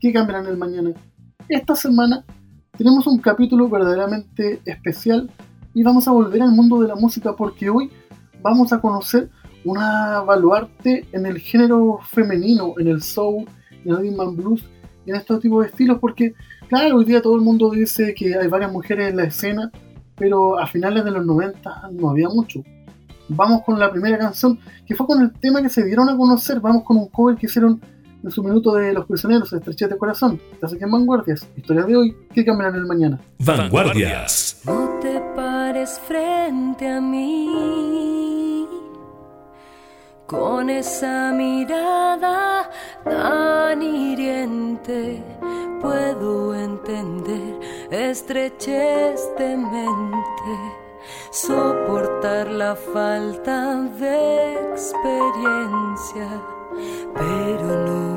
que cambiarán el mañana. Esta semana tenemos un capítulo verdaderamente especial y vamos a volver al mundo de la música porque hoy vamos a conocer una baluarte en el género femenino, en el soul, en el rhythm and blues, en estos tipos de estilos, porque claro, hoy día todo el mundo dice que hay varias mujeres en la escena, pero a finales de los 90 no había mucho. Vamos con la primera canción, que fue con el tema que se dieron a conocer, vamos con un cover que hicieron en su minuto de Los Prisioneros, Estrechez de Corazón. Estás aquí en Vanguardias, historias de hoy que cambiarán el mañana. Vanguardias. No te pares frente a mí con esa mirada tan hiriente. Puedo entender estrechez de mente, soportar la falta de experiencia pero no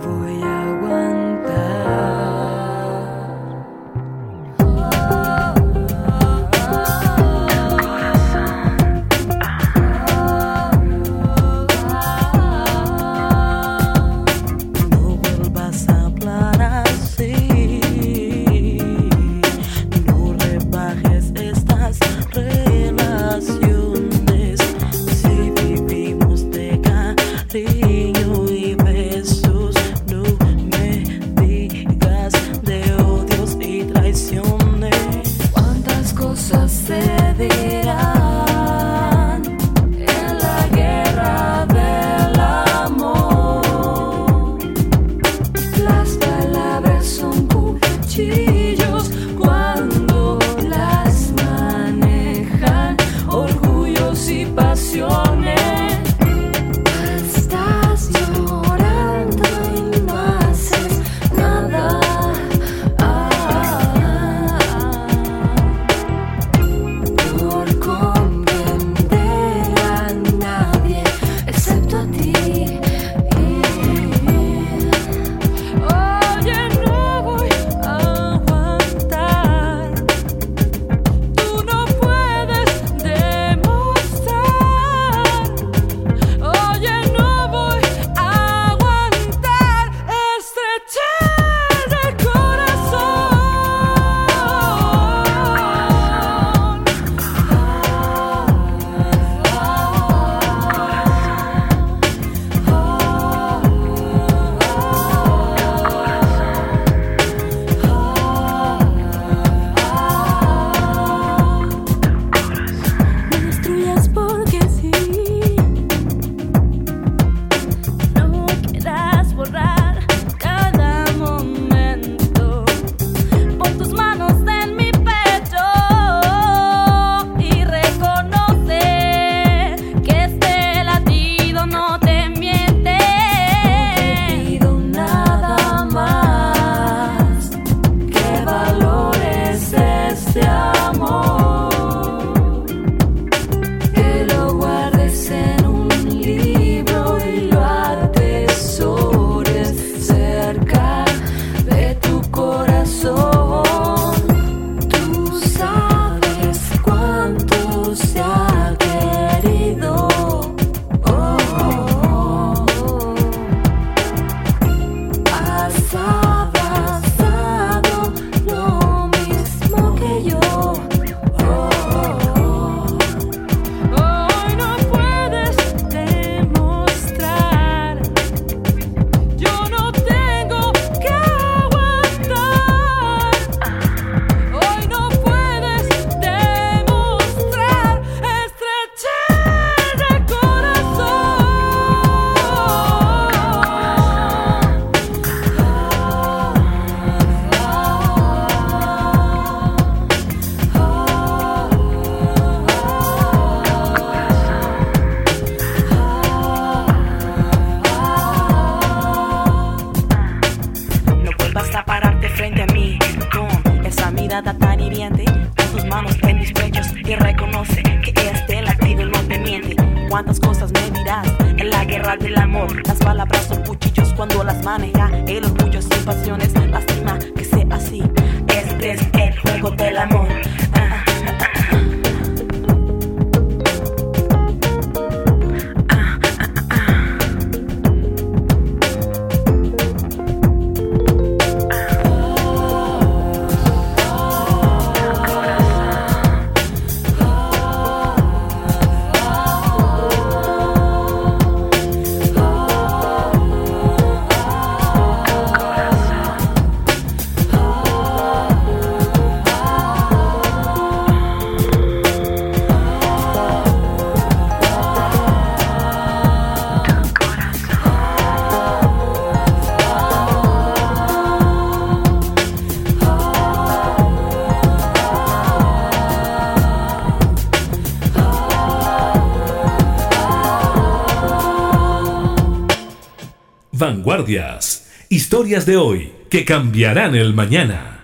Historias de hoy que cambiarán el mañana.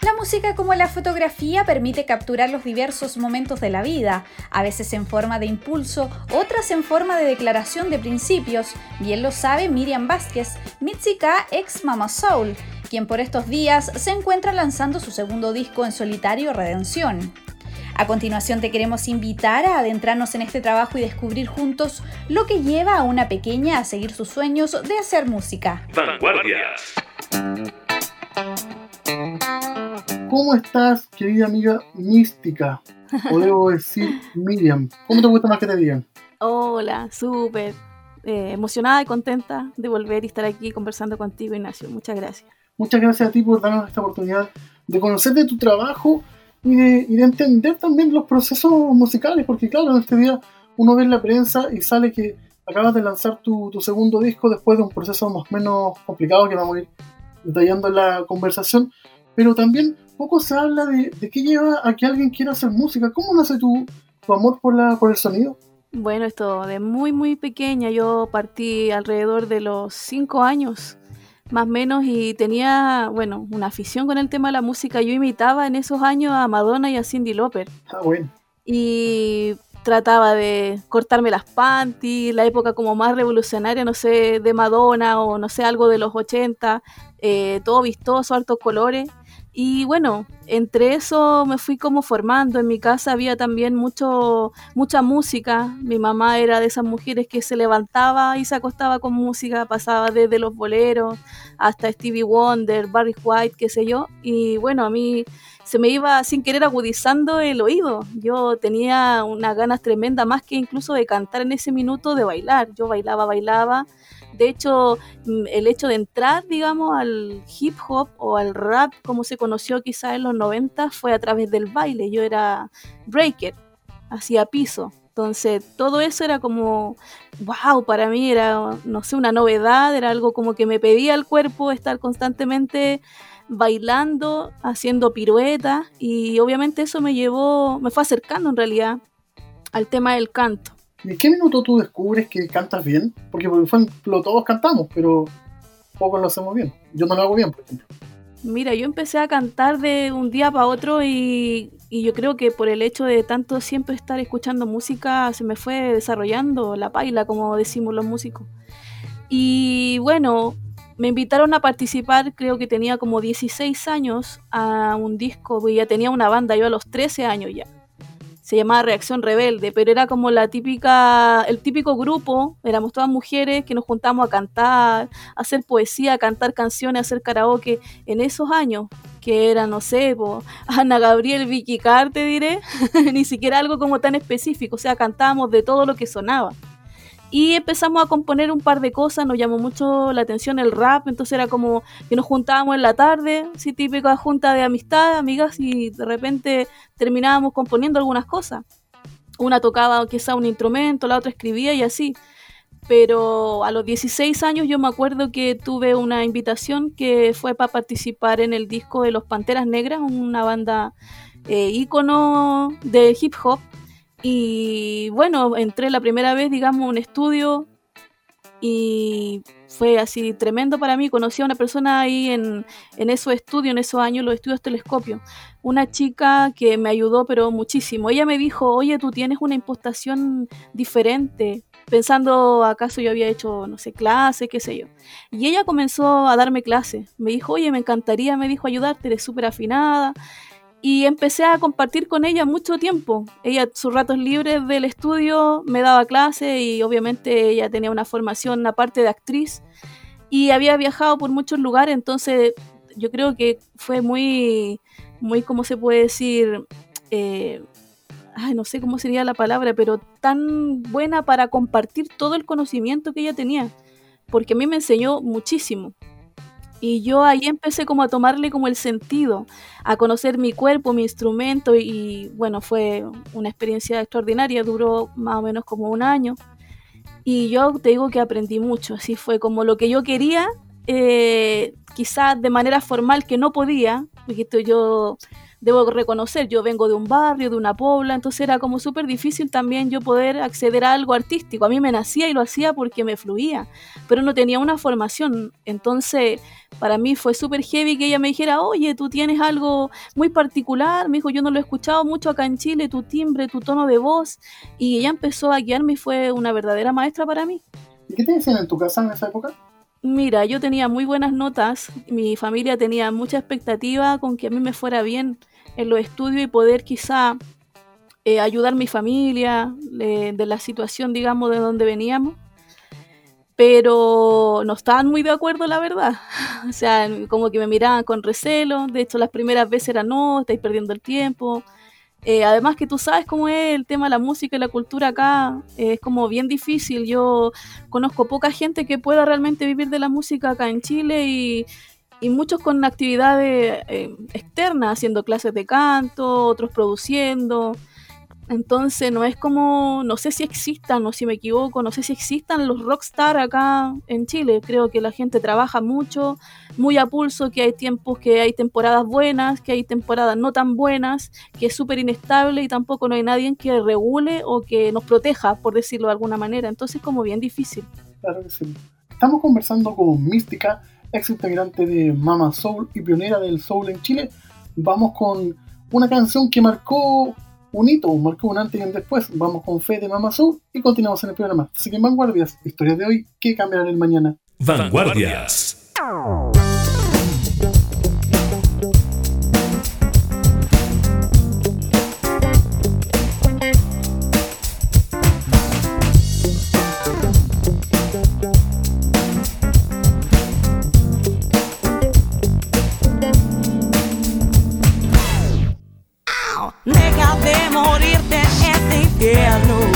La música como la fotografía permite capturar los diversos momentos de la vida, a veces en forma de impulso, otras en forma de declaración de principios. Bien lo sabe Miriam Vázquez, Mitsuka ex Mama Soul, quien por estos días se encuentra lanzando su segundo disco en solitario Redención. A continuación te queremos invitar a adentrarnos en este trabajo y descubrir juntos lo que lleva a una pequeña a seguir sus sueños de hacer música. Vanguardias. ¿Cómo estás, querida amiga mística? O debo decir Miriam. ¿Cómo te gusta más que te digan? Hola, súper eh, emocionada y contenta de volver y estar aquí conversando contigo, Ignacio. Muchas gracias. Muchas gracias a ti por darnos esta oportunidad de conocer de tu trabajo y de, y de entender también los procesos musicales, porque claro, en este día uno ve en la prensa y sale que acabas de lanzar tu, tu segundo disco después de un proceso más o menos complicado que vamos a ir detallando en la conversación, pero también poco se habla de, de qué lleva a que alguien quiera hacer música, cómo nace tu, tu amor por, la, por el sonido. Bueno, esto de muy, muy pequeña, yo partí alrededor de los cinco años, más o menos, y tenía, bueno, una afición con el tema de la música. Yo imitaba en esos años a Madonna y a Cindy Lauper. Ah, bueno. y trataba de cortarme las panties, la época como más revolucionaria, no sé, de Madonna o no sé, algo de los 80, eh, todo vistoso, hartos colores. Y bueno, entre eso me fui como formando. En mi casa había también mucho, mucha música. Mi mamá era de esas mujeres que se levantaba y se acostaba con música, pasaba desde los boleros hasta Stevie Wonder, Barry White, qué sé yo. Y bueno, a mí se me iba sin querer agudizando el oído. Yo tenía unas ganas tremendas, más que incluso de cantar en ese minuto, de bailar. Yo bailaba, bailaba. De hecho, mm, el hecho de entrar, digamos, al hip hop o al rap, como se conoció quizás en los 90, fue a través del baile. Yo era breaker, hacía piso. Entonces, todo eso era como, wow, para mí era, no sé, una novedad, era algo como que me pedía el cuerpo estar constantemente bailando, haciendo piruetas y obviamente eso me llevó, me fue acercando en realidad al tema del canto. ¿Y en qué minuto tú descubres que cantas bien? Porque por ejemplo todos cantamos, pero pocos lo hacemos bien. Yo no lo hago bien, por ejemplo. Mira, yo empecé a cantar de un día para otro y, y yo creo que por el hecho de tanto siempre estar escuchando música se me fue desarrollando la paila, como decimos los músicos. Y bueno, me invitaron a participar, creo que tenía como 16 años, a un disco, porque ya tenía una banda, yo a los 13 años ya. Se llamaba Reacción Rebelde, pero era como la típica, el típico grupo, éramos todas mujeres que nos juntamos a cantar, a hacer poesía, a cantar canciones, a hacer karaoke en esos años, que era, no sé, Ana Gabriel, Vicky Carr, diré, ni siquiera algo como tan específico, o sea, cantábamos de todo lo que sonaba. Y empezamos a componer un par de cosas, nos llamó mucho la atención el rap, entonces era como que nos juntábamos en la tarde, sí, típica junta de amistad, amigas, y de repente terminábamos componiendo algunas cosas. Una tocaba quizá un instrumento, la otra escribía y así. Pero a los 16 años yo me acuerdo que tuve una invitación que fue para participar en el disco de los Panteras Negras, una banda eh, ícono de hip hop y bueno, entré la primera vez, digamos, a un estudio y fue así tremendo para mí. Conocí a una persona ahí en, en esos estudios, en esos años, los estudios telescopio. Una chica que me ayudó, pero muchísimo. Ella me dijo, oye, tú tienes una impostación diferente. Pensando, acaso yo había hecho, no sé, clase, qué sé yo. Y ella comenzó a darme clase. Me dijo, oye, me encantaría, me dijo, ayudarte, eres súper afinada y empecé a compartir con ella mucho tiempo. Ella, sus ratos libres del estudio, me daba clase y obviamente ella tenía una formación aparte de actriz y había viajado por muchos lugares, entonces yo creo que fue muy, muy, ¿cómo se puede decir? Eh, no sé cómo sería la palabra, pero tan buena para compartir todo el conocimiento que ella tenía, porque a mí me enseñó muchísimo. Y yo ahí empecé como a tomarle como el sentido, a conocer mi cuerpo, mi instrumento y, bueno, fue una experiencia extraordinaria, duró más o menos como un año. Y yo te digo que aprendí mucho, así fue como lo que yo quería, eh, quizás de manera formal que no podía, porque yo debo reconocer, yo vengo de un barrio, de una pobla, entonces era como súper difícil también yo poder acceder a algo artístico. A mí me nacía y lo hacía porque me fluía, pero no tenía una formación. Entonces, para mí fue súper heavy que ella me dijera, oye, tú tienes algo muy particular. Me dijo, yo no lo he escuchado mucho acá en Chile, tu timbre, tu tono de voz. Y ella empezó a guiarme y fue una verdadera maestra para mí. ¿Y qué te decían en tu casa en esa época? Mira, yo tenía muy buenas notas, mi familia tenía mucha expectativa con que a mí me fuera bien en los estudios y poder quizá eh, ayudar a mi familia de la situación, digamos, de donde veníamos. Pero no estaban muy de acuerdo, la verdad. O sea, como que me miraban con recelo. De hecho, las primeras veces era no, estáis perdiendo el tiempo. Eh, además que tú sabes cómo es el tema de la música y la cultura acá, es como bien difícil. Yo conozco poca gente que pueda realmente vivir de la música acá en Chile y y muchos con actividades eh, externas, haciendo clases de canto, otros produciendo. Entonces no es como, no sé si existan o si me equivoco, no sé si existan los rockstar acá en Chile. Creo que la gente trabaja mucho, muy a pulso, que hay tiempos que hay temporadas buenas, que hay temporadas no tan buenas, que es súper inestable y tampoco no hay nadie que regule o que nos proteja, por decirlo de alguna manera. Entonces es como bien difícil. Claro que sí. Estamos conversando con Mística, ex integrante de Mama Soul y pionera del soul en Chile, vamos con una canción que marcó un hito, marcó un antes y un después. Vamos con Fe de Mama Soul y continuamos en el programa. Así que Vanguardias, historias de hoy que cambiarán el mañana. Vanguardias. Yeah, I know.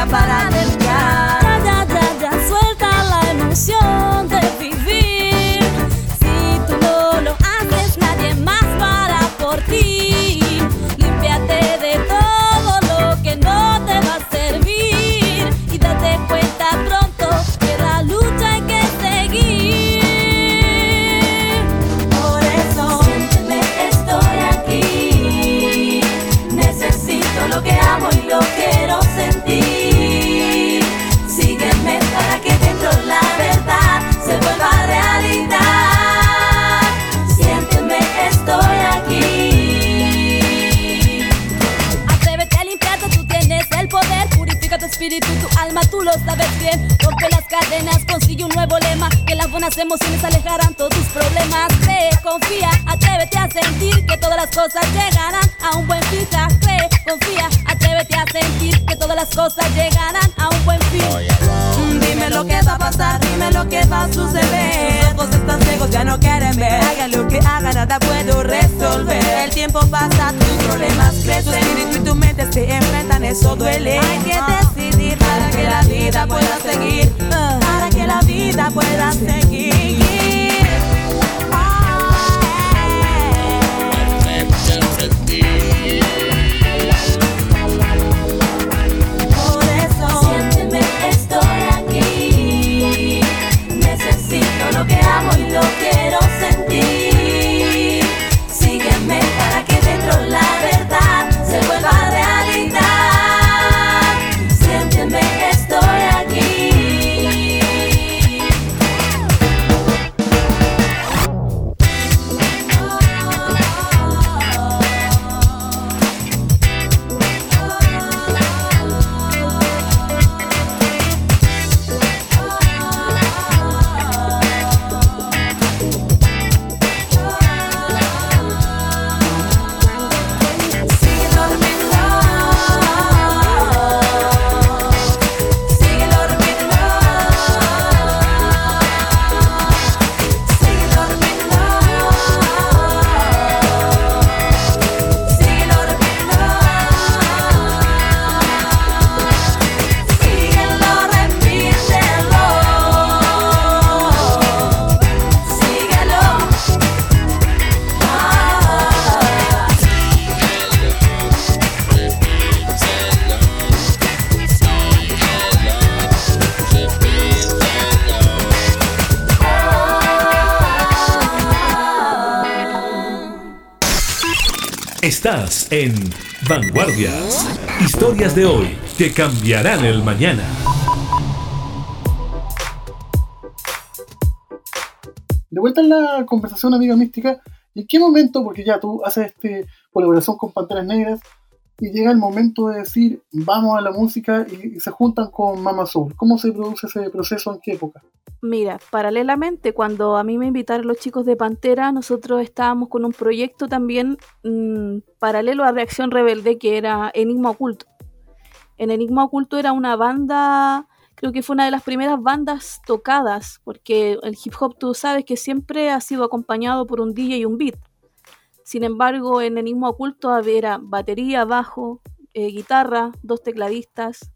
a parada. Para que dentro la verdad se vuelva realidad. realizar Siénteme, estoy aquí. Atrévete a limpiarte, tú tienes el poder. Purifica tu espíritu y tu alma, tú lo sabes bien. Porque las cadenas consigue un nuevo lema. Que las buenas emociones alejarán todos tus problemas. Cree, confía, atrévete a sentir Que todas las cosas llegarán a un buen piso confía, atrévete a sentir que todas las cosas llegarán a un buen fin. Dime lo que va a pasar, dime lo que va a suceder. Tus ojos están ciegos, ya no quieren ver. Haga lo que haga, nada puedo resolver. El tiempo pasa, tus problemas crecen. Tu espíritu y tu mente se enfrentan, eso duele. Hay que decidir para que la vida pueda seguir. Para que la vida pueda seguir. En Vanguardias. Historias de hoy que cambiarán el mañana. De vuelta en la conversación, amiga mística, ¿en qué momento, porque ya tú haces este colaboración con Panteras Negras, y llega el momento de decir, vamos a la música y, se juntan con Mama Soul? ¿Cómo se produce ese proceso? ¿En qué época? Mira, paralelamente, cuando a mí me invitaron los chicos de Pantera, nosotros estábamos con un proyecto también mm, paralelo a Reacción Rebelde, que era Enigma Oculto. En Enigma Oculto era una banda, creo que fue una de las primeras bandas tocadas, porque el hip hop tú sabes que siempre ha sido acompañado por un DJ y un beat. Sin embargo, en Enigma Oculto era batería, bajo, eh, guitarra, dos tecladistas,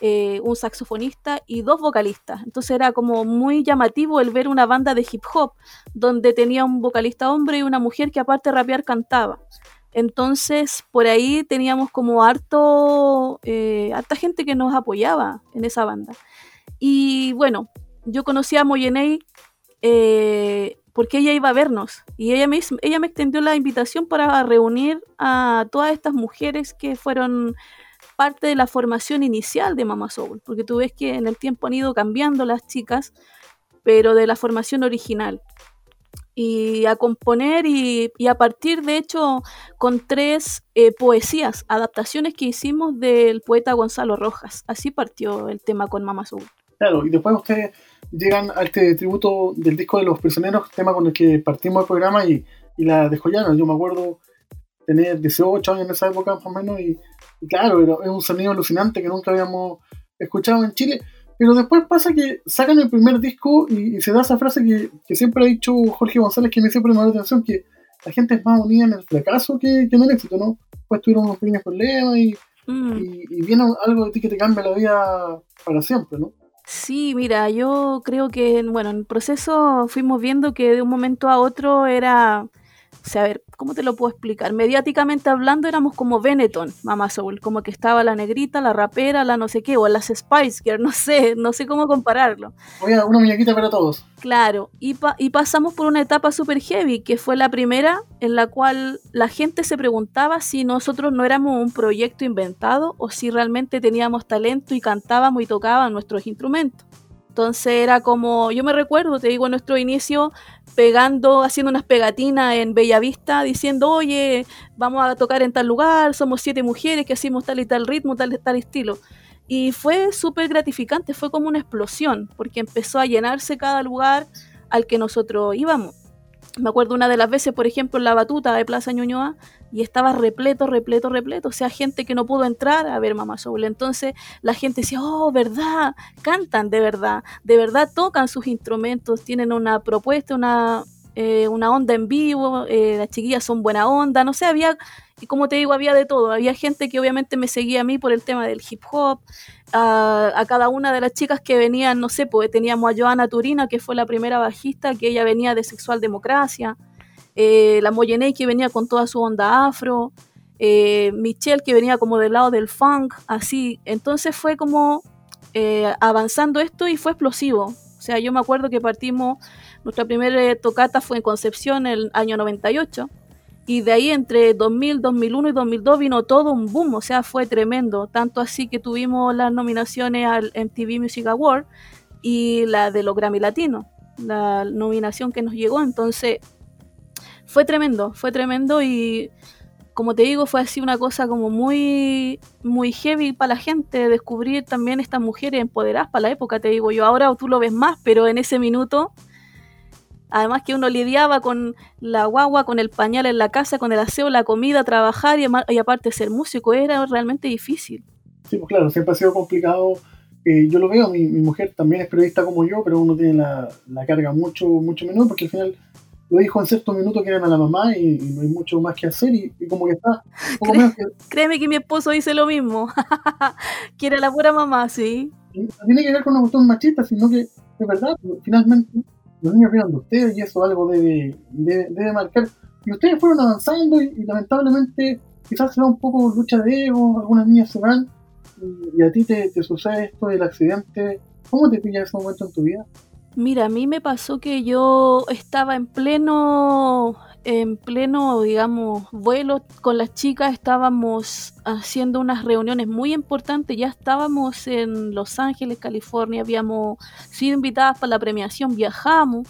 eh, un saxofonista y dos vocalistas. Entonces era como muy llamativo el ver una banda de hip hop donde tenía un vocalista hombre y una mujer que aparte de rapear cantaba. Entonces por ahí teníamos como harto, eh, harta gente que nos apoyaba en esa banda. Y bueno, yo conocí a Moyenei porque ella iba a vernos y ella me, ella me extendió la invitación para reunir a todas estas mujeres que fueron parte de la formación inicial de Mama Soul, porque tú ves que en el tiempo han ido cambiando las chicas, pero de la formación original. Y a componer y, y a partir, de hecho, con tres eh, poesías, adaptaciones que hicimos del poeta Gonzalo Rojas. Así partió el tema con Mama Soul. Claro, y después ustedes llegan a este tributo del disco de los prisioneros, tema con el que partimos el programa y, y la de Joyano. Yo me acuerdo tener 18 años en esa época más o menos y, y claro, era- es un sonido alucinante que nunca habíamos escuchado en Chile. Pero después pasa que sacan el primer disco y, y se da esa frase que, que siempre ha dicho Jorge González, que me siempre me da la atención, que la gente es más unida en el fracaso que, que en el éxito, ¿no? Después tuvieron unos pequeños problemas y, Mm. y, y viene algo de ti que te cambia la vida para siempre, ¿no? Sí, mira, yo creo que, bueno, en el proceso fuimos viendo que de un momento a otro era, o sea, a ver, ¿cómo te lo puedo explicar? Mediáticamente hablando éramos como Benetton, Mama Soul, como que estaba la negrita, la rapera, la no sé qué, o las Spice Girls, no sé, no sé cómo compararlo. Oye, una muñequita para todos. Claro, y, pa- y pasamos por una etapa super heavy, que fue la primera en la cual la gente se preguntaba si nosotros no éramos un proyecto inventado o si realmente teníamos talento y cantábamos y tocábamos nuestros instrumentos. Entonces era como, yo me recuerdo, te digo, en nuestro inicio, pegando, haciendo unas pegatinas en Bellavista, diciendo, oye, vamos a tocar en tal lugar, somos siete mujeres que hacemos tal y tal ritmo, tal y tal estilo. Y fue súper gratificante, fue como una explosión, porque empezó a llenarse cada lugar al que nosotros íbamos. Me acuerdo una de las veces, por ejemplo, en la batuta de Plaza Ñuñoa, y estaba repleto, repleto, repleto. O sea, gente que no pudo entrar a ver Mamá Soul. Entonces la gente decía, oh, ¿verdad? Cantan de verdad, de verdad tocan sus instrumentos, tienen una propuesta, una, eh, una onda en vivo, eh, las chiquillas son buena onda, no sé, había, y como te digo, había de todo. Había gente que obviamente me seguía a mí por el tema del hip hop, a, a cada una de las chicas que venían, no sé, pues teníamos a Joana Turina, que fue la primera bajista, que ella venía de Sexual Democracia eh, la Moyenei que venía con toda su onda afro, eh, Michelle que venía como del lado del funk, así. Entonces fue como eh, avanzando esto y fue explosivo. O sea, yo me acuerdo que partimos, nuestra primera tocata fue en Concepción en el año 98. Y de ahí entre 2000, 2001 y 2002 vino todo un boom, o sea, fue tremendo. Tanto así que tuvimos las nominaciones al MTV Music Award y la de los Grammy Latinos, la nominación que nos llegó. Entonces, fue tremendo, fue tremendo y como te digo, fue así una cosa como muy, muy heavy para la gente, descubrir también estas mujeres empoderadas para la época, te digo yo, ahora tú lo ves más, pero en ese minuto, además que uno lidiaba con la guagua, con el pañal en la casa, con el aseo, la comida, trabajar y, y aparte ser músico, era realmente difícil. Sí, pues claro, siempre ha sido complicado. Eh, yo lo veo, mi, mi, mujer también es periodista como yo, pero uno tiene la, la carga mucho, mucho menor porque al final lo dijo en ciertos minutos que eran a la mamá y, y, no hay mucho más que hacer y, y como que está poco Cré, que... créeme que mi esposo dice lo mismo. Quiere la pura mamá sí. No tiene que ver con una cuestión machista sino que es verdad finalmente los niños vieron de ustedes y eso algo debe, debe, debe marcar. Y ustedes fueron avanzando y, y, lamentablemente quizás se da un poco lucha de ego algunas niñas se van y, a ti te, te sucede esto del accidente. ¿cómo te pilla ese momento en tu vida? Mira, a mí me pasó que yo estaba en pleno, en pleno, digamos, vuelo con las chicas, estábamos haciendo unas reuniones muy importantes, ya estábamos en Los Ángeles, California, habíamos sido invitadas para la premiación, viajamos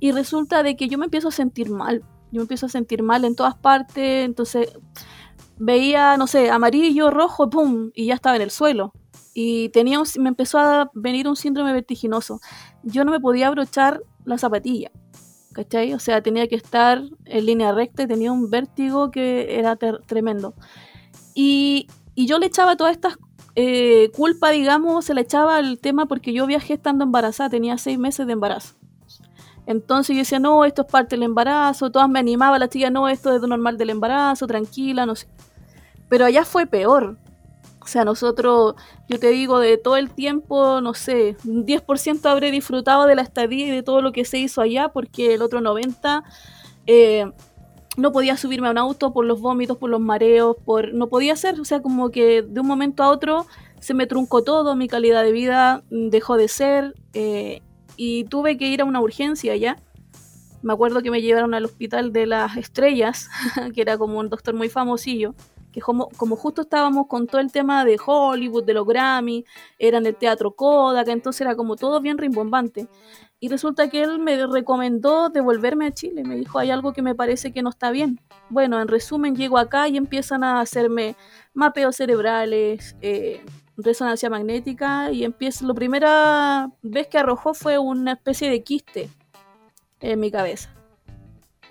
y resulta de que yo me empiezo a sentir mal, yo me empiezo a sentir mal en todas partes, entonces veía, no sé, amarillo, rojo, pum, y ya estaba en el suelo y tenía me empezó a venir un síndrome vertiginoso. Yo no me podía abrochar la zapatilla, ¿cachai? O sea, tenía que estar en línea recta y tenía un vértigo que era tremendo. Y, y, yo le echaba todas estas eh, culpa, digamos, se le echaba al tema porque yo viajé estando embarazada, tenía seis meses de embarazo. Entonces yo decía, no, esto es parte del embarazo, todas me animaban, la chica, no, esto es normal del embarazo, tranquila, no sé. Pero allá fue peor, o sea, nosotros, yo te digo, de todo el tiempo, no sé, un 10% habré disfrutado de la estadía y de todo lo que se hizo allá, porque el otro 90% eh, no podía subirme a un auto por los vómitos, por los mareos, por no podía hacer, o sea, como que de un momento a otro se me truncó todo, mi calidad de vida dejó de ser eh, y tuve que ir a una urgencia allá. Me acuerdo que me llevaron al hospital de las estrellas, que era como un doctor muy famosillo que como, como, justo estábamos con todo el tema de Hollywood, de los Grammy, era en el Teatro Kodak, entonces era como todo bien rimbombante. Y resulta que él me recomendó devolverme a Chile, me dijo, hay algo que me parece que no está bien. Bueno, en resumen, llego acá y empiezan a hacerme mapeos cerebrales, eh, resonancia magnética, y empiezo, la primera vez que arrojó fue una especie de quiste en mi cabeza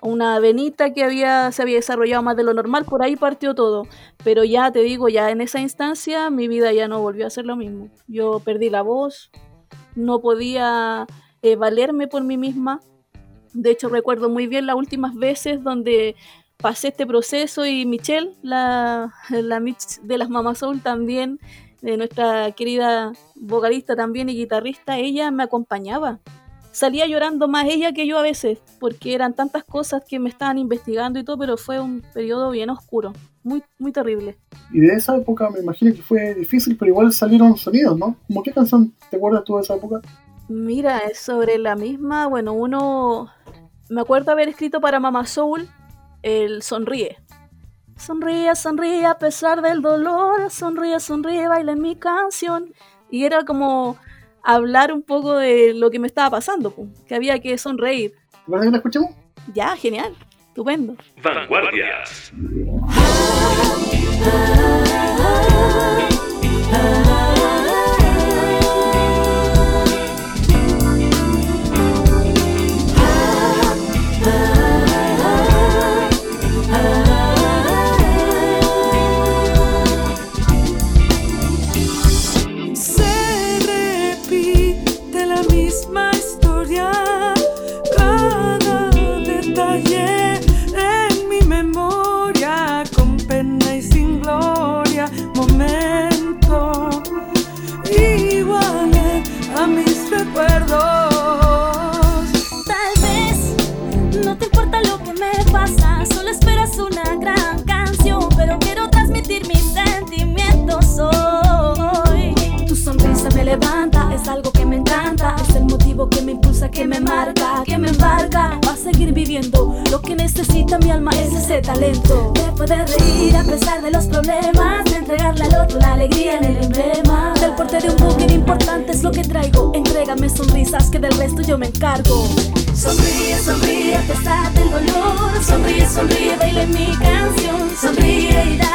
una venita que había, se había desarrollado más de lo normal, por ahí partió todo. Pero ya te digo, ya en esa instancia mi vida ya no volvió a ser lo mismo. Yo perdí la voz, no podía eh, valerme por mí misma. De hecho, recuerdo muy bien las últimas veces donde pasé este proceso y Michelle, la, la Mitch de las Mamas Soul también, de nuestra querida vocalista también y guitarrista, ella me acompañaba salía llorando más ella que yo a veces, porque eran tantas cosas que me estaban investigando y todo, pero fue un periodo bien oscuro, muy, muy terrible. Y de esa época me imagino que fue difícil, pero igual salieron sonidos, ¿no? ¿Cómo qué canción te acuerdas tú de esa época? Mira, es sobre la misma, bueno, uno, me acuerdo haber escrito para Mama Soul el Sonríe. Sonríe, sonríe a pesar del dolor, sonríe, sonríe, baila en mi canción. Y era como hablar un poco de lo que me estaba pasando, que había que sonreír. ¿Verdad que la escuchamos? Ya, genial, estupendo. Vanguardias. Ah, ah, ah, es algo que me encanta, es el motivo que me impulsa, que me marca, que me embarca va a seguir viviendo. Lo que necesita mi alma es ese talento. De poder reír a pesar de los problemas, de entregarle al otro la alegría en el emblema. Del porte de un booker importante es lo que traigo. Entrégame sonrisas que del resto yo me encargo. Sonríe, sonríe a pesar del dolor. Sonríe, sonríe, baila en mi canción. Sonríe y da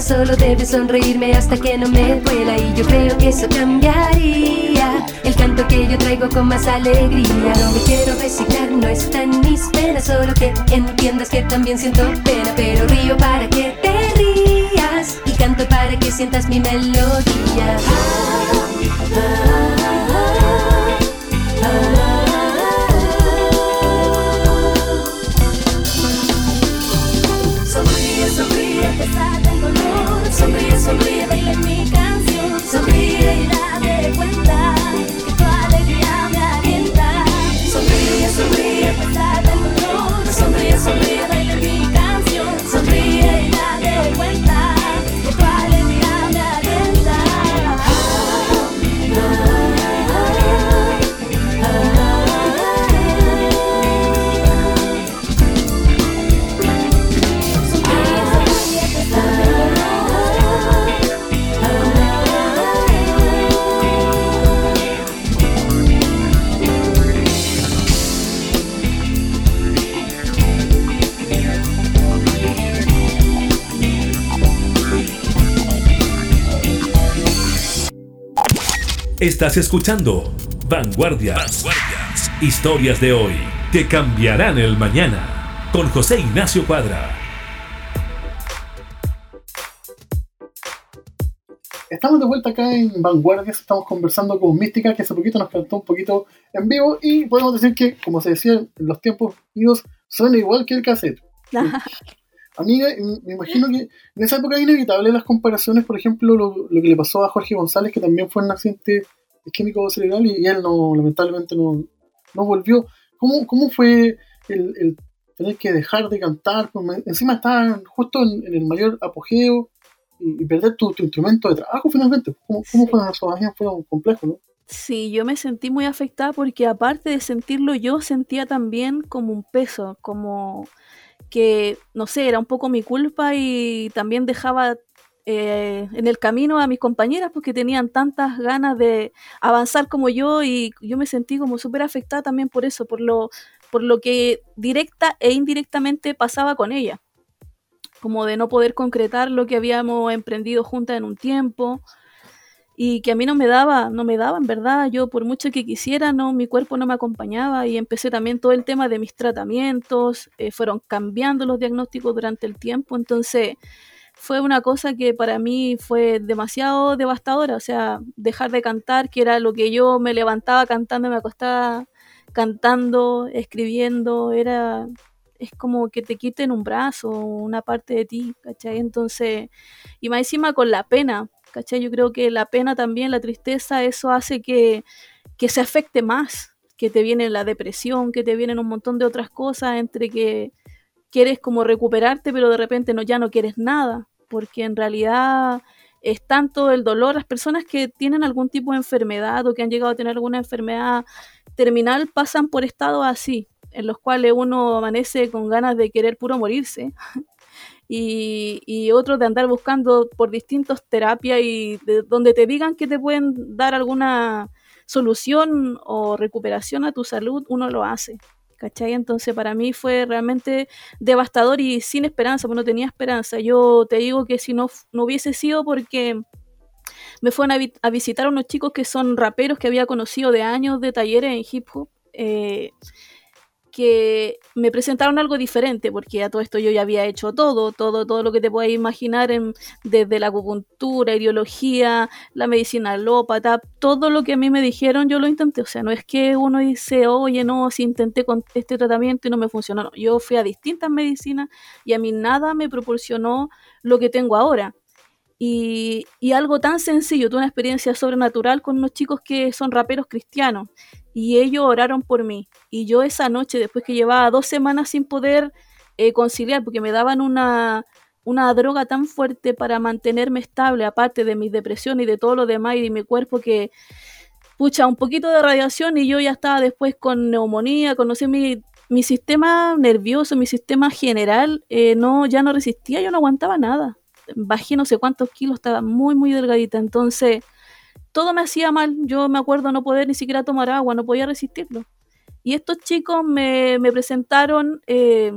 Solo debes sonreírme hasta que no me duela. Y yo creo que eso cambiaría el canto que yo traigo con más alegría. No me quiero resignar, no están mis penas. Solo que entiendas que también siento pena. Pero río para que te rías. Y canto para que sientas mi melodía. Sonríe, Sonríe y Estás escuchando Vanguardias. Historias de hoy que cambiarán el mañana. Con José Ignacio Cuadra. Estamos de vuelta acá en Vanguardias, estamos conversando con Mística, que hace poquito nos cantó un poquito en vivo, y podemos decir que, como se decía en los tiempos idos, suena igual que el cassette. Amiga, m- me imagino que en esa época es inevitable las comparaciones, por ejemplo, lo, lo que le pasó a Jorge González, que también fue un accidente isquémico cerebral y, y él no, lamentablemente no, no volvió. ¿Cómo, cómo fue el, el tener que dejar de cantar? Pues, encima estaban justo en, en el mayor apogeo y, y perder tu, tu instrumento de trabajo finalmente. ¿Cómo, cómo fueron esos años? Fueron complejos, ¿no? Sí, yo me sentí muy afectada porque aparte de sentirlo yo sentía también como un peso, como que, no sé, era un poco mi culpa y también dejaba eh, en el camino a mis compañeras porque tenían tantas ganas de avanzar como yo y yo me sentí como súper afectada también por eso, por lo, por lo que directa e indirectamente pasaba con ella, como de no poder concretar lo que habíamos emprendido juntas en un tiempo y que a mí no me daba, no me daba en verdad, yo por mucho que quisiera, no, mi cuerpo no me acompañaba y empecé también todo el tema de mis tratamientos, eh, fueron cambiando los diagnósticos durante el tiempo, entonces fue una cosa que para mí fue demasiado devastadora, o sea, dejar de cantar, que era lo que yo me levantaba cantando, me acostaba cantando, escribiendo, era es como que te quiten un brazo, una parte de ti, ¿cachai? Entonces, y más encima con la pena, ¿cachai? Yo creo que la pena también, la tristeza, eso hace que, que se afecte más, que te viene la depresión, que te vienen un montón de otras cosas, entre que quieres como recuperarte, pero de repente no, ya no quieres nada, porque en realidad es tanto el dolor, las personas que tienen algún tipo de enfermedad o que han llegado a tener alguna enfermedad terminal pasan por estados así, en los cuales uno amanece con ganas de querer puro morirse y, y otros de andar buscando por distintas terapias y de donde te digan que te pueden dar alguna solución o recuperación a tu salud, uno lo hace. ¿Cachai? Entonces para mí fue realmente devastador y sin esperanza, porque no tenía esperanza. Yo te digo que si no, no hubiese sido porque me fueron a, vi- a visitar unos chicos que son raperos que había conocido de años de talleres en hip hop, eh, que me presentaron algo diferente, porque a todo esto yo ya había hecho todo, todo, todo lo que te puedas imaginar, en, desde la acupuntura, ideología, la medicina alópata, todo lo que a mí me dijeron yo lo intenté, o sea, no es que uno dice, oye, no, si intenté con este tratamiento y no me funcionó, no, yo fui a distintas medicinas y a mí nada me proporcionó lo que tengo ahora. Y, y algo tan sencillo, tuve una experiencia sobrenatural con unos chicos que son raperos cristianos y ellos oraron por mí. Y yo esa noche, después que llevaba dos semanas sin poder eh, conciliar, porque me daban una, una droga tan fuerte para mantenerme estable, aparte de mis depresiones y de todo lo demás y de mi cuerpo que, pucha, un poquito de radiación y yo ya estaba después con neumonía, conocí mi, mi sistema nervioso, mi sistema general, eh, no, ya no resistía, yo no aguantaba nada. Bajé no sé cuántos kilos, estaba muy, muy delgadita. Entonces, todo me hacía mal. Yo me acuerdo no poder ni siquiera tomar agua, no podía resistirlo. Y estos chicos me, me presentaron eh,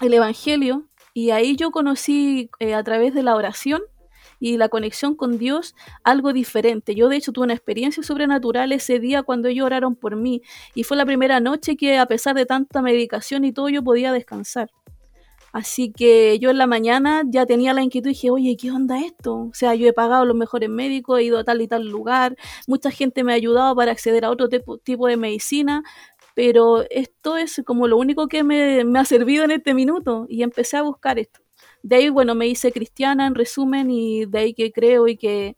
el Evangelio y ahí yo conocí eh, a través de la oración y la conexión con Dios algo diferente. Yo de hecho tuve una experiencia sobrenatural ese día cuando ellos oraron por mí y fue la primera noche que a pesar de tanta medicación y todo yo podía descansar. Así que yo en la mañana ya tenía la inquietud y dije, oye, ¿qué onda esto? O sea, yo he pagado los mejores médicos, he ido a tal y tal lugar, mucha gente me ha ayudado para acceder a otro tipo, de medicina, pero esto es como lo único que me, ha servido en este minuto y empecé a buscar esto. De ahí, bueno, me hice cristiana en resumen y de ahí que creo y que,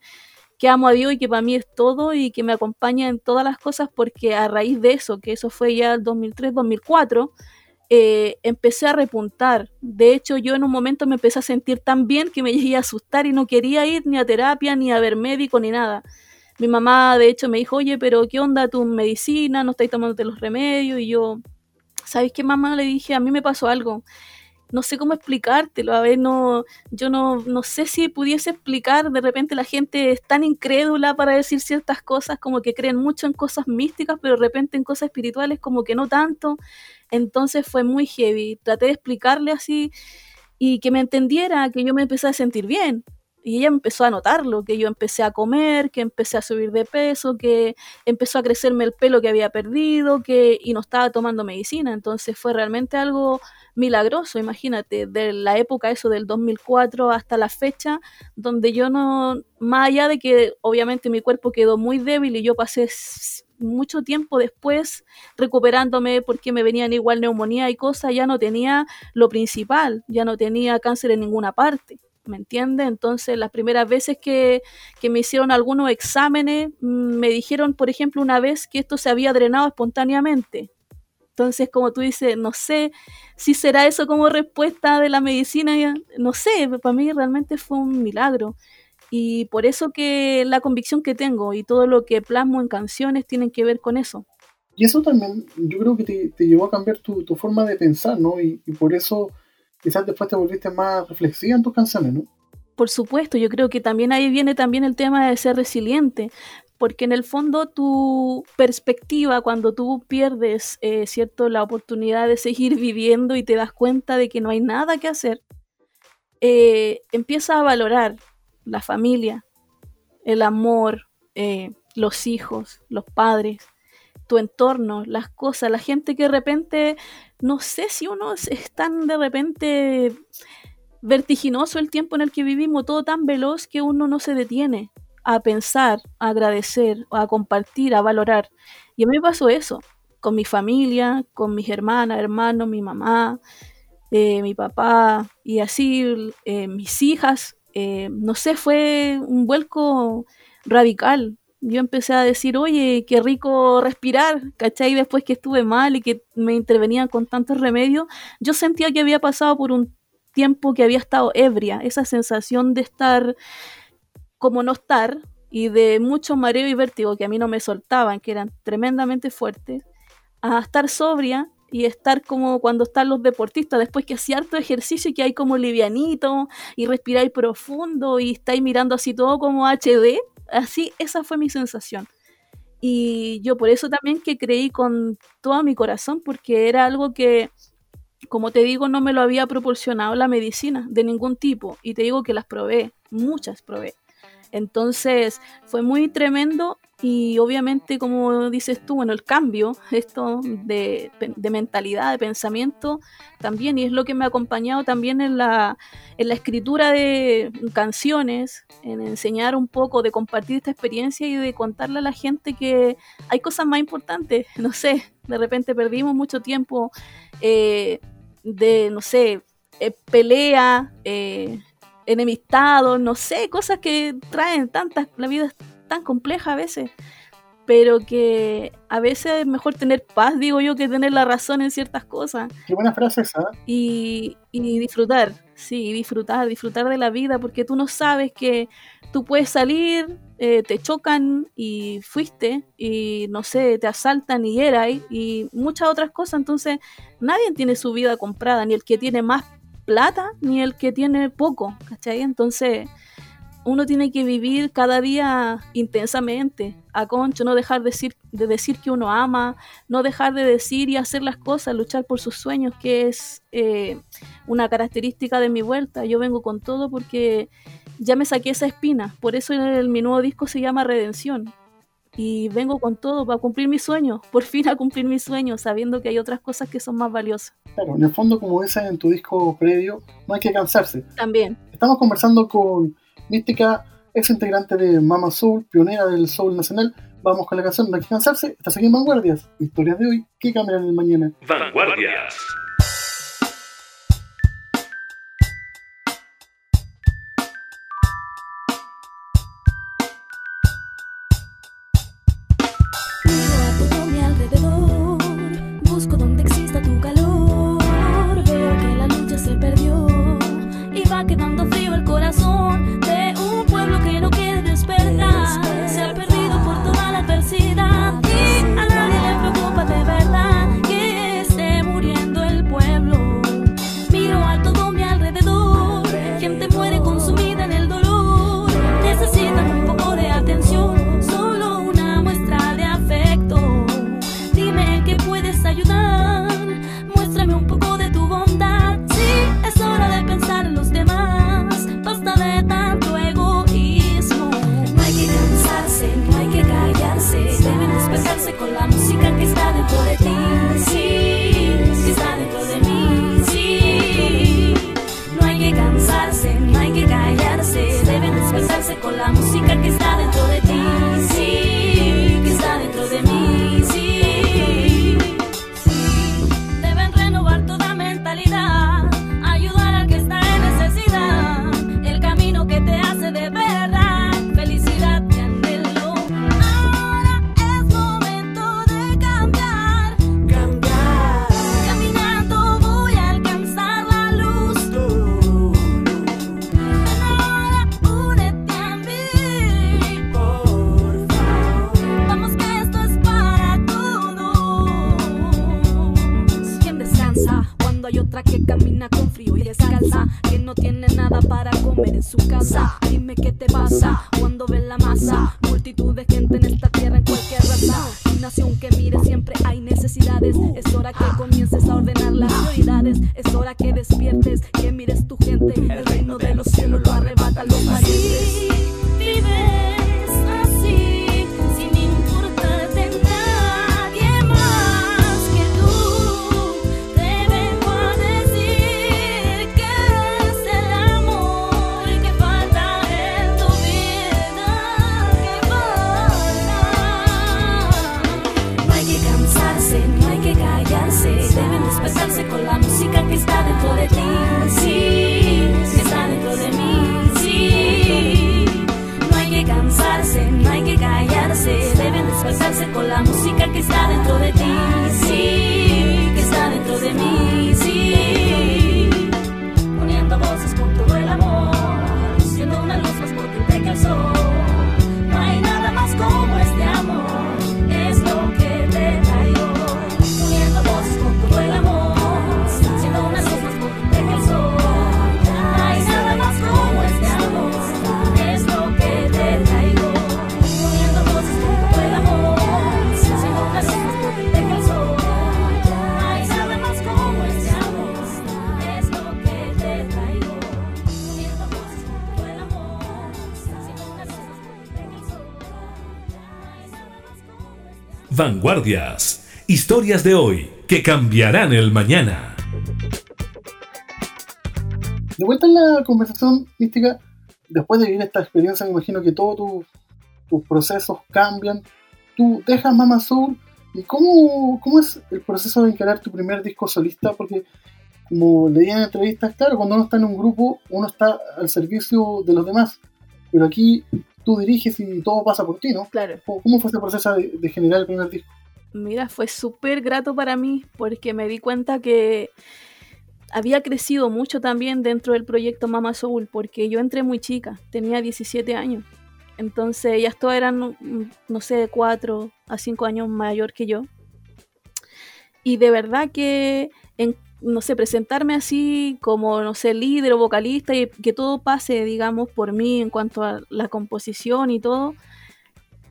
que amo a Dios y que para mí es todo y que me acompaña en todas las cosas porque a raíz de eso, que eso fue ya el 2003-2004, eh, empecé a repuntar. De hecho, yo en un momento me empecé a sentir tan bien que me llegué a asustar y no quería ir ni a terapia, ni a ver médico, ni nada. Mi mamá, de hecho, me dijo, oye, pero ¿qué onda tu medicina? ¿No estáis tomándote los remedios? Y yo, ¿sabes qué, mamá? Le dije, a mí me pasó algo no sé cómo explicártelo, a ver, no, yo no, no sé si pudiese explicar, de repente la gente es tan incrédula para decir ciertas cosas, como que creen mucho en cosas místicas, pero de repente en cosas espirituales como que no tanto, entonces fue muy heavy, traté de explicarle así y que me entendiera, que yo me empecé a sentir bien, y ella empezó a notarlo, que yo empecé a comer, que empecé a subir de peso, que empezó a crecerme el pelo que había perdido, que y no estaba tomando medicina. Entonces fue realmente algo milagroso, imagínate, de la época eso del 2004 hasta la fecha, donde yo no, más allá de que obviamente mi cuerpo quedó muy débil y yo pasé mucho tiempo después recuperándome porque me venían igual neumonía y cosas, ya no tenía lo principal, ya no tenía cáncer en ninguna parte. ¿Me entiende? Entonces, las primeras veces que, que, me hicieron algunos exámenes, mm, me dijeron, por ejemplo, una vez que esto se había drenado espontáneamente. Entonces, como tú dices, no sé si será eso como respuesta de la medicina, no sé, para mí realmente fue un milagro. Y por eso que la convicción que tengo y todo lo que plasmo en canciones tienen que ver con eso. Y eso también, yo creo que te, llevó a cambiar tu, tu, forma de pensar, ¿no? Y por eso quizás después te volviste más reflexiva en tus canciones, ¿no? Por supuesto, yo creo que también ahí viene también el tema de ser resiliente, porque en el fondo tu perspectiva, cuando tú pierdes, eh, ¿cierto?, la oportunidad de seguir viviendo y te das cuenta de que no hay nada que hacer, eh, empieza a valorar la familia, el amor, eh, los hijos, los padres, tu entorno, las cosas, la gente que de repente, no sé si uno es tan de repente vertiginoso el tiempo en el que vivimos, todo tan veloz que uno no se detiene a pensar, a agradecer, a compartir, a valorar. Y a mí me pasó eso, con mi familia, con mis hermanas, hermanos, mi mamá, eh, mi papá, y así eh, mis hijas. Eh, no sé, fue un vuelco radical yo empecé a decir, oye, qué rico respirar, ¿cachai? Después que estuve mal y que me intervenían con tantos remedios, yo sentía que había pasado por un tiempo que había estado ebria, esa sensación de estar como no estar y de mucho mareo y vértigo que a mí no me soltaban, que eran tremendamente fuertes, a estar sobria y estar como cuando están los deportistas, después que hacía harto ejercicio y que hay como livianito y respiráis profundo y estáis mirando así todo como HD, Así, esa fue mi sensación. Y yo por eso también que creí con todo mi corazón, porque era algo que, como te digo, no me lo había proporcionado la medicina de ningún tipo. Y te digo que las probé, muchas probé. Entonces fue muy tremendo y obviamente, como dices tú, bueno, el cambio, esto de, mentalidad, de pensamiento, también, y es lo que me ha acompañado también en la, en la escritura de canciones, en enseñar un poco, de compartir esta experiencia y de contarle a la gente que hay cosas más importantes, no sé, de repente perdimos mucho tiempo eh, de, no sé, eh, pelea, eh, enemistados, no sé, cosas que traen tantas, la vida es tan compleja a veces, pero que a veces es mejor tener paz, digo yo, que tener la razón en ciertas cosas. Qué buena frase esa. Y, y disfrutar, sí, disfrutar, disfrutar de la vida, porque tú no sabes que tú puedes salir, eh, te chocan y fuiste, y no sé, te asaltan y eras, y muchas otras cosas. Entonces, nadie tiene su vida comprada, ni el que tiene más plata, ni el que tiene poco, ¿cachai? Entonces, uno tiene que vivir cada día intensamente, a concho, no dejar de decir, de decir que uno ama, no dejar de decir y hacer las cosas, luchar por sus sueños, que es eh, una característica de mi vuelta. Yo vengo con todo porque ya me saqué esa espina, por eso el, mi nuevo disco se llama Redención. Y vengo con todo para cumplir mis sueños, por fin a cumplir mis sueños, sabiendo que hay otras cosas que son más valiosas. Claro, en el fondo, como dices en tu disco previo, no hay que cansarse. También. Estamos conversando con Mística, ex integrante de Mama Soul, pionera del Soul Nacional. Vamos con la canción No hay que cansarse. Estás aquí en Vanguardias. Historias de hoy que cambiarán el mañana. Vanguardias. De ti. Está dentro de mí. Sí, no hay que cansarse, no hay que callarse, deben despertarse con la música que está Vanguardias. Historias de hoy que cambiarán el mañana. De vuelta en la conversación mística, después de vivir esta experiencia, me imagino que todos tus- procesos cambian. Tú dejas Mama Soul y cómo, cómo es el proceso de encarar tu primer disco solista, porque como leía en entrevistas, claro, cuando uno está en un grupo, uno está al servicio de los demás. Pero aquí tú diriges y todo pasa por ti, ¿no? Claro. ¿Cómo fue ese proceso de, de generar el primer disco? Mira, fue súper grato para mí porque me di cuenta que había crecido mucho también dentro del proyecto Mama Soul porque yo entré muy chica, tenía 17 años. Entonces ellas todas eran, no sé, de 4 a 5 años mayor que yo. Y de verdad que, en, no sé, presentarme así como, no sé, líder o vocalista y que todo pase, digamos, por mí en cuanto a la composición y todo,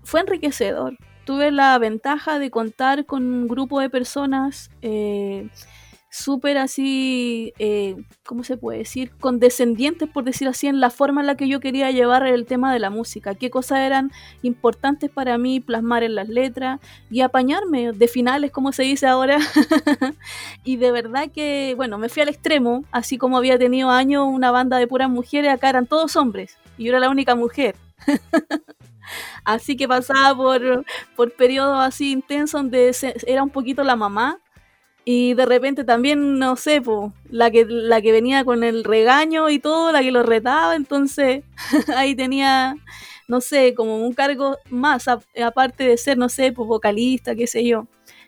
fue enriquecedor. Tuve la ventaja de contar con un grupo de personas eh, súper así, eh, ¿cómo se puede decir? Condescendientes, por decir así, en la forma en la que yo quería llevar el tema de la música. Qué cosas eran importantes para mí plasmar en las letras y apañarme de finales, como se dice ahora. y de verdad que, bueno, me fui al extremo, así como había tenido años una banda de puras mujeres, acá eran todos hombres y yo era la única mujer. Así que pasaba por, por periodos así intensos donde era un poquito la mamá y de repente también, no sé, po, la, que, la que venía con el regaño y todo, la que lo retaba, entonces ahí tenía, no sé, como un cargo más, aparte de ser, no sé, pues vocalista, qué sé yo.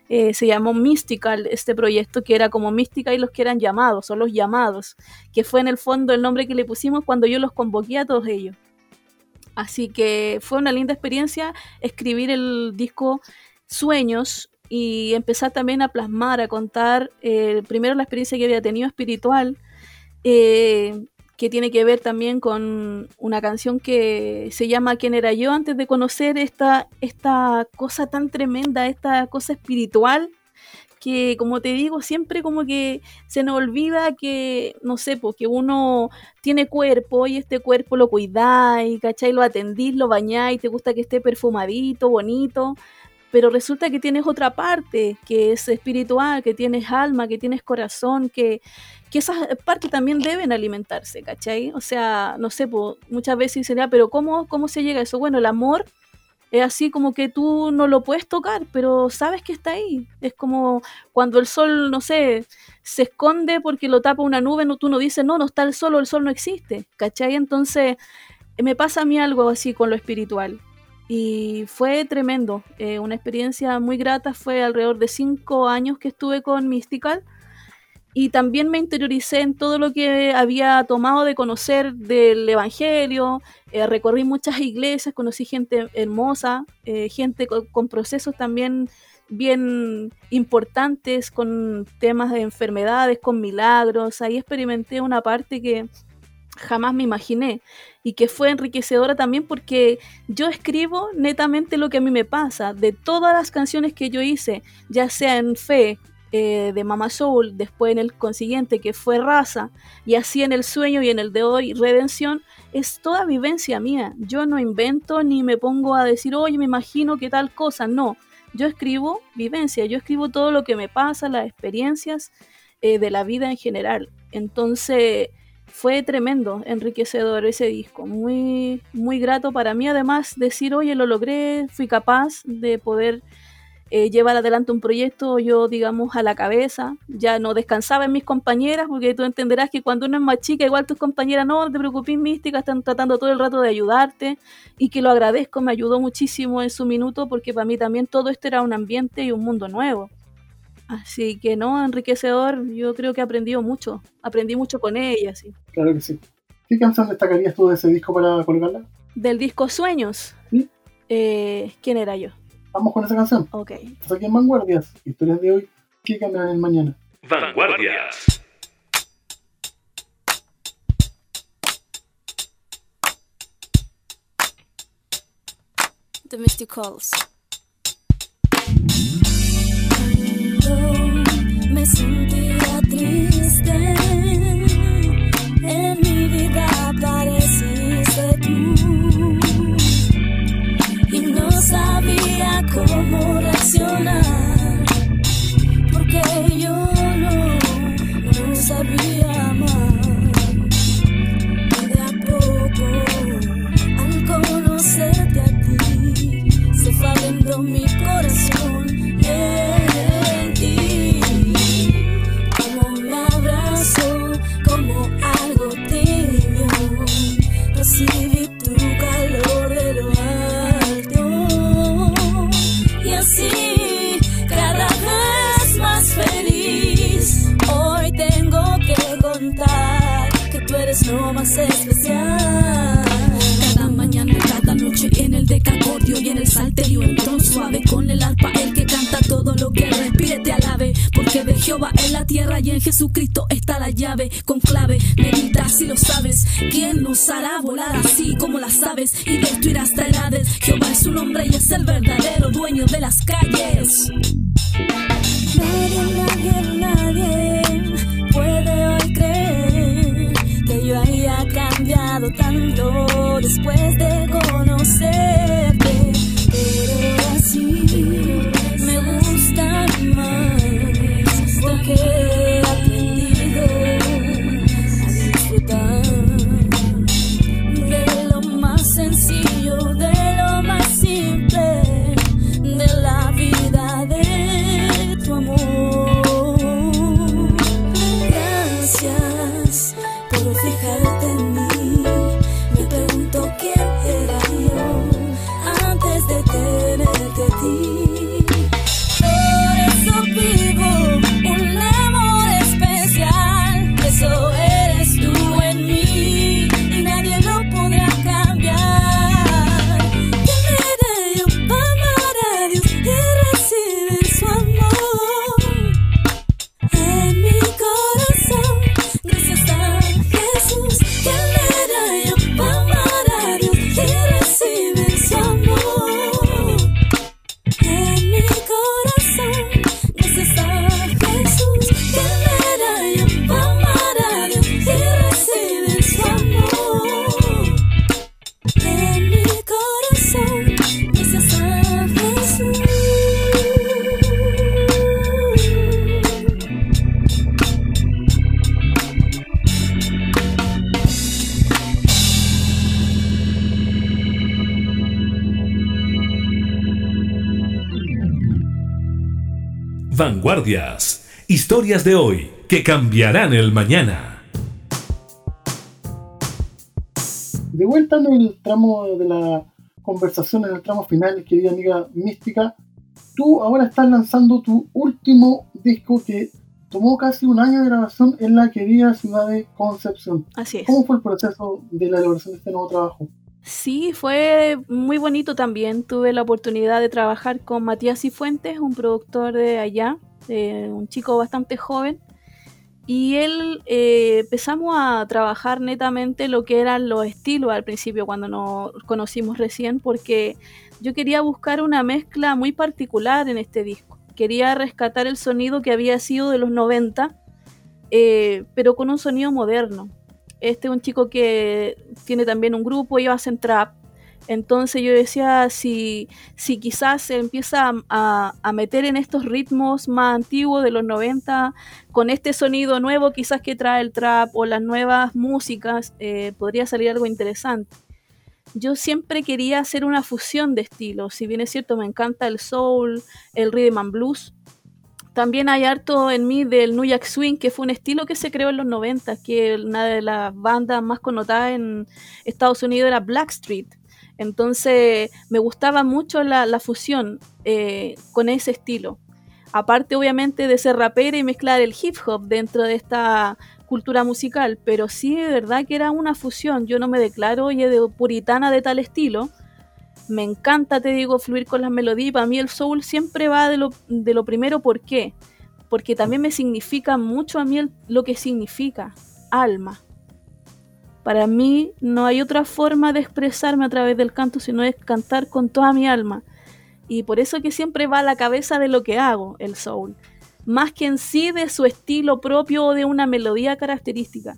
Eh, se llamó Mystical este proyecto, que era como Mística y los que eran llamados, o los llamados, que fue en el fondo el nombre que le pusimos cuando yo los convoqué a todos ellos. Así que fue una linda experiencia escribir el disco Sueños y empezar también a plasmar, a contar eh, primero la experiencia que había tenido espiritual, eh, que tiene que ver también con una canción que se llama ¿Quién era yo? antes de conocer esta, esta cosa tan tremenda, esta cosa espiritual que como te digo, siempre como que se nos olvida que, no sé, porque uno tiene cuerpo y este cuerpo lo cuidáis, ¿cachai? Lo atendís, lo bañáis, te gusta que esté perfumadito, bonito, pero resulta que tienes otra parte que es espiritual, que tienes alma, que tienes corazón, que, que esas partes también deben alimentarse, ¿cachai? O sea, no sé, muchas veces "Ah, pero ¿cómo, ¿cómo se llega a eso? Bueno, el amor es así como que tú no lo puedes tocar, pero sabes que está ahí. Es como cuando el sol, no sé, se esconde porque lo tapa una nube, no, tú no dices, no, no está el sol el sol no existe, ¿cachai? Entonces, me pasa a mí algo así con lo espiritual. Y fue tremendo, eh, una experiencia muy grata, fue alrededor de cinco años que estuve con Mystical y también me interioricé en todo lo que había tomado de conocer del Evangelio, eh, recorrí muchas iglesias, conocí gente hermosa, eh, gente con, con procesos también bien importantes, con temas de enfermedades, con milagros, ahí experimenté una parte que jamás me imaginé y que fue enriquecedora también porque yo escribo netamente lo que a mí me pasa, de todas las canciones que yo hice, ya sea en fe, eh, de Mama Soul, después en el consiguiente que fue Raza, y así en el sueño y en el de hoy, Redención, es toda vivencia mía. Yo no invento ni me pongo a decir, oye, me imagino que tal cosa, no. Yo escribo vivencia, yo escribo todo lo que me pasa, las experiencias eh, de la vida en general. Entonces fue tremendo, enriquecedor ese disco, muy, muy grato para mí. Además, decir, oye, lo logré, fui capaz de poder eh, llevar adelante un proyecto yo, digamos, a la cabeza. Ya no descansaba en mis compañeras, porque tú entenderás que cuando uno es más chica, igual tus compañeras, no, te preocupes, mística, están tratando todo el rato de ayudarte y que lo agradezco, me ayudó muchísimo en su minuto, porque para mí también todo esto era un ambiente y un mundo nuevo. Así que no, enriquecedor, yo creo que he aprendido mucho, aprendí mucho con ella, sí. Claro que sí. ¿Qué canción destacarías tú de ese disco para colgarla? Del disco Sueños, ¿Sí? eh, ¿quién era yo? Vamos con esa canción. Ok. Estás aquí en Vanguardias, historias de hoy que cambiarán el mañana. Vanguardias. The Mysticals. Me y en Jesucristo está la llave con clave. Medita si lo sabes. Quién nos hará volar así como las aves y destruir hasta edades. Jehová es su nombre y es el verdadero dueño de las calles Historias de hoy que cambiarán el mañana. De vuelta en el tramo de la conversación, en el tramo final, querida amiga mística, tú ahora estás lanzando tu último disco que tomó casi un año de grabación en la querida ciudad de Concepción. Así es. ¿Cómo fue el proceso de la elaboración de este nuevo trabajo? Sí, fue muy bonito también. Tuve la oportunidad de trabajar con Matías Cifuentes, un productor de allá, un chico bastante joven. Y él eh, empezamos a trabajar netamente lo que eran los estilos al principio, cuando nos conocimos recién, porque yo quería buscar una mezcla muy particular en este disco. Quería rescatar el sonido que había sido de los 90, eh, pero con un sonido moderno. Este es un chico que tiene también un grupo, ellos hacen trap. Entonces yo decía, si, si quizás se empieza a, meter en estos ritmos más antiguos de los 90, con este sonido nuevo quizás que trae el trap o las nuevas músicas, eh, podría salir algo interesante. Yo siempre quería hacer una fusión de estilos, si bien es cierto me encanta el soul, el rhythm and blues, también hay harto en mí del New Jack Swing, que fue un estilo que se creó en los 90, que una de las bandas más connotadas en Estados Unidos era Blackstreet. Entonces me gustaba mucho la, fusión eh, con ese estilo. Aparte obviamente de ser rapera y mezclar el hip hop dentro de esta cultura musical, pero sí de verdad que era una fusión. Yo no me declaro de puritana de tal estilo, me encanta, te digo, fluir con las melodías. Para mí el soul siempre va de lo, de lo primero, ¿por qué? Porque también me significa mucho a mí lo que significa alma. Para mí no hay otra forma de expresarme a través del canto sino es cantar con toda mi alma. Y por eso que siempre va a la cabeza de lo que hago el soul. Más que en sí de su estilo propio o de una melodía característica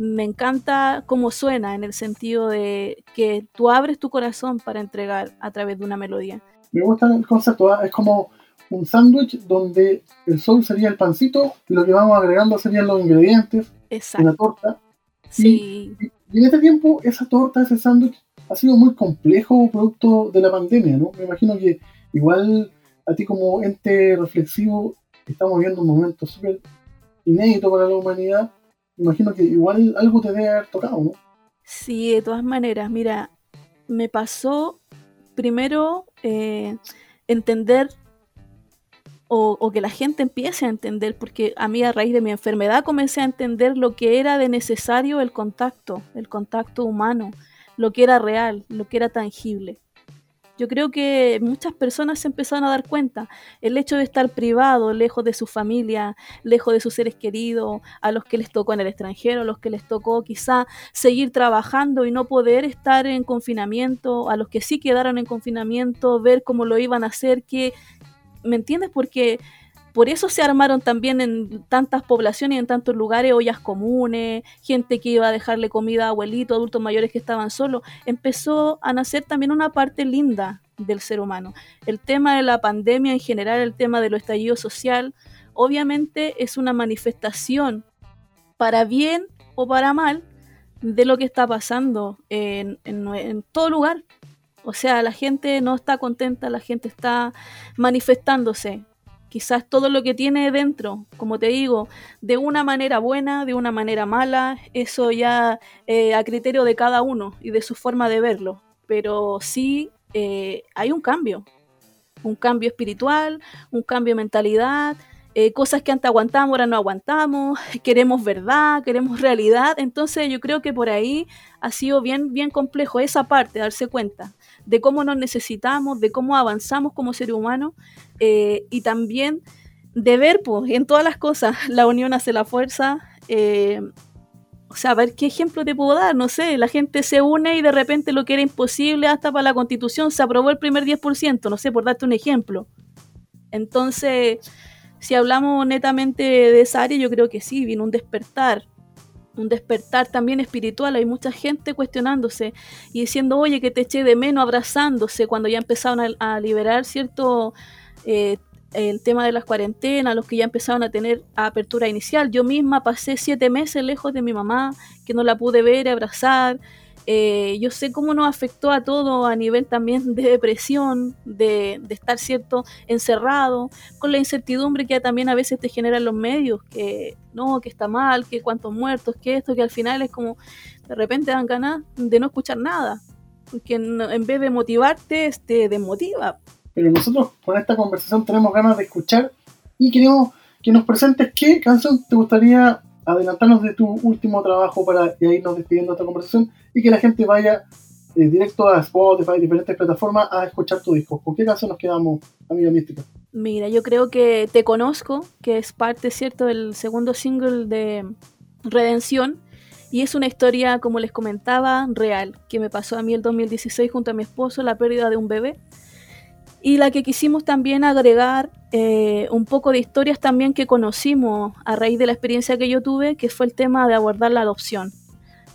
me encanta cómo suena en el sentido de que tú abres tu corazón para entregar a través de una melodía. Me gusta el concepto, ¿ah? es como un sándwich donde el sol sería el pancito y lo que vamos agregando serían los ingredientes, Exacto. torta. Sí, Y en este tiempo, esa torta, ese sándwich, ha sido muy complejo producto de la pandemia, ¿no? Me imagino que igual a ti como ente reflexivo, estamos viviendo un momento súper inédito para la humanidad, me imagino que igual algo te debe haber tocado, ¿no? sí, de todas maneras, mira, me pasó primero eh, entender o, que la gente empiece a entender, porque a mí a raíz de mi enfermedad comencé a entender lo que era de necesario el contacto, el contacto humano, lo que era real, lo que era tangible. Yo creo que muchas personas se empezaron a dar cuenta. El hecho de estar privado, lejos de su familia, lejos de sus seres queridos, a los que les tocó en el extranjero, a los que les tocó quizá seguir trabajando y no poder estar en confinamiento, a los que sí quedaron en confinamiento, ver cómo lo iban a hacer, que, ¿me entiendes? Porque por eso se armaron también en tantas poblaciones en tantos lugares ollas comunes, gente que iba a dejarle comida a abuelitos, adultos mayores que estaban solos. Empezó a nacer también una parte linda del ser humano. El tema de la pandemia en general, el tema de lo estallido social, obviamente es una manifestación para bien o para mal de lo que está pasando en todo lugar. O sea, la gente no está contenta, la gente está manifestándose quizás todo lo que tiene dentro, como te digo, de una manera buena, de una manera mala, eso ya eh, a criterio de cada uno y de su forma de verlo. Pero sí eh, hay un cambio, un cambio espiritual, un cambio de mentalidad, eh, cosas que antes aguantamos, ahora no aguantamos, queremos verdad, queremos realidad. Entonces yo creo que por ahí ha sido bien, bien complejo esa parte, darse cuenta de cómo nos necesitamos, de cómo avanzamos como ser humano eh, y también de ver, pues, en todas las cosas, la unión hace la fuerza. Eh, o sea, a ver qué ejemplo te puedo dar, no sé, la gente se une y de repente lo que era imposible hasta para la constitución se aprobó el primer 10%, no sé, por darte un ejemplo. Entonces, si hablamos netamente de esa área, yo creo que sí, vino un despertar, un despertar también espiritual. Hay mucha gente cuestionándose y diciendo, oye, que te eché de menos, abrazándose cuando ya empezaron a, liberar cierto eh, el tema de las cuarentenas, los que ya empezaron a tener apertura inicial. Yo misma pasé siete meses lejos de mi mamá, que no la pude ver, abrazar. Eh, yo sé cómo nos afectó a todo a nivel también de depresión, de, estar cierto encerrado, con la incertidumbre que también a veces te generan los medios, que no, que está mal, que cuántos muertos, que esto, que al final es como de repente dan ganas de no escuchar nada, porque en, vez de motivarte, te desmotiva. Pero nosotros con esta conversación tenemos ganas de escuchar y queremos que nos presentes qué canción te gustaría adelantarnos de tu último trabajo para irnos despidiendo de esta conversación y que la gente vaya eh, directo a Spotify, diferentes plataformas a escuchar tu disco. ¿Con qué canción nos quedamos, amiga mística? Mira, yo creo que Te Conozco, que es parte, ¿cierto?, del segundo single de Redención. Y es una historia, como les comentaba, real, que me pasó a mí el 2016 junto a mi esposo, la pérdida de un bebé y la que quisimos también agregar eh, un poco de historias también que conocimos a raíz de la experiencia que yo tuve, que fue el tema de abordar la adopción.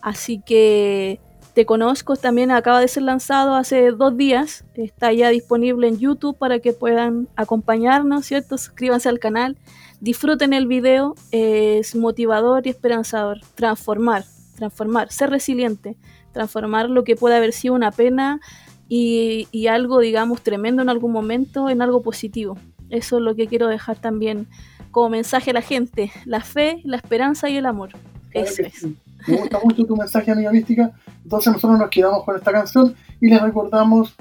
Así que te conozco, también acaba de ser lanzado hace dos días, está ya disponible en YouTube para que puedan acompañarnos, ¿cierto? Suscríbanse al canal, disfruten el video, es motivador y esperanzador, transformar, transformar, ser resiliente, transformar lo que puede haber sido una pena y, y, algo, digamos, tremendo en algún momento en algo positivo. Eso es lo que quiero dejar también como mensaje a la gente, la fe, la esperanza y el amor. Eso es. Me gusta mucho tu mensaje, amiga mística. Entonces nosotros nos quedamos con esta canción y les recordamos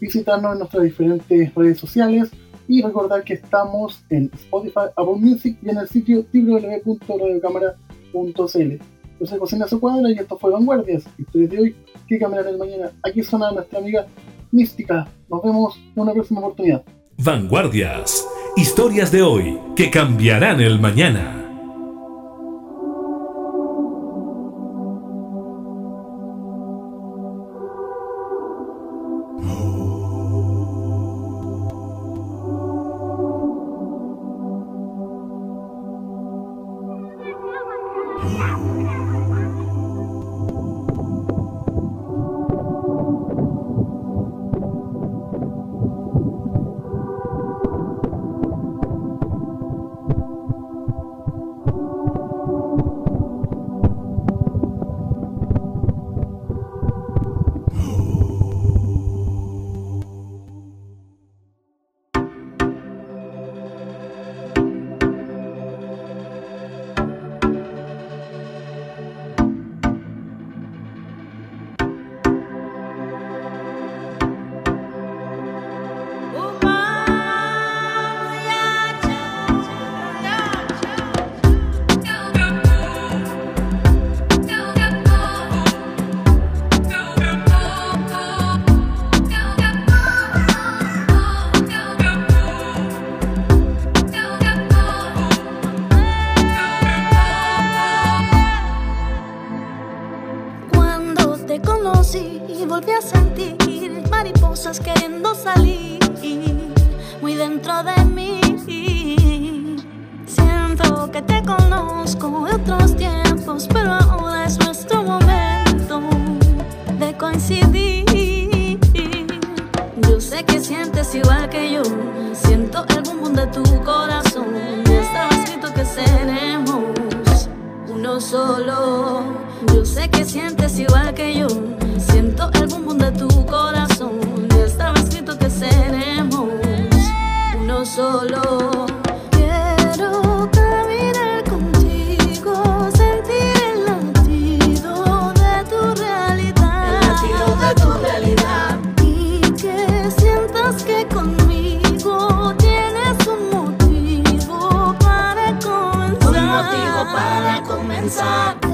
visitarnos en nuestras diferentes redes sociales y recordar que estamos en Spotify, Apple Music y en el sitio www.radiocámara.cl. Yo soy José Su Cuadra y esto fue Vanguardias, historias de hoy que cambiarán el mañana. Aquí suena nuestra amiga Mística. Nos vemos en una próxima oportunidad. Vanguardias, historias de hoy que cambiarán el mañana. Siento que te conozco de otros tiempos, pero ahora es nuestro momento de coincidir. Yo sé que sientes igual que yo, siento el boom de tu corazón. Estaba escrito que seremos uno solo. Yo sé que sientes igual que yo, siento el boom de tu corazón. Estaba escrito que seremos solo. Quiero caminar contigo, sentir el latido de tu realidad. El latido de tu realidad. Y que sientas que conmigo tienes un motivo para comenzar. Un motivo para comenzar.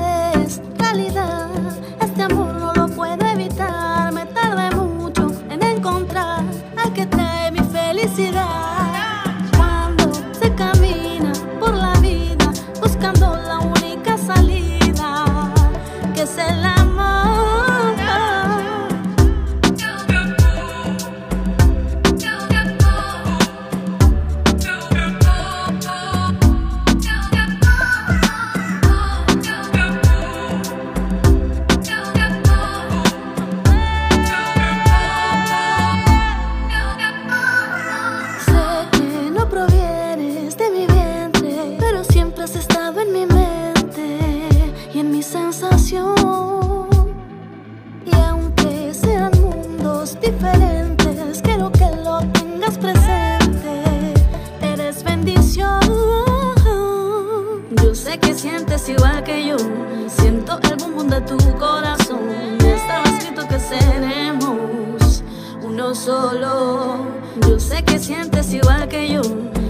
Solo. Yo sé que sientes igual que yo.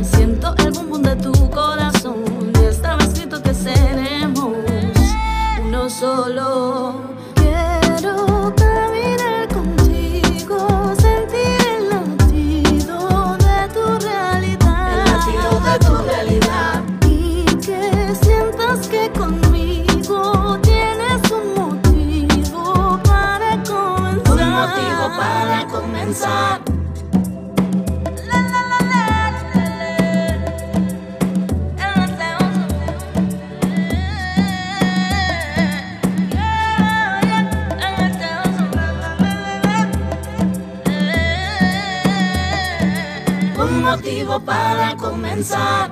Siento el boom boom de tu corazón. Estaba escrito que seremos uno solo. Un motivo para comenzar.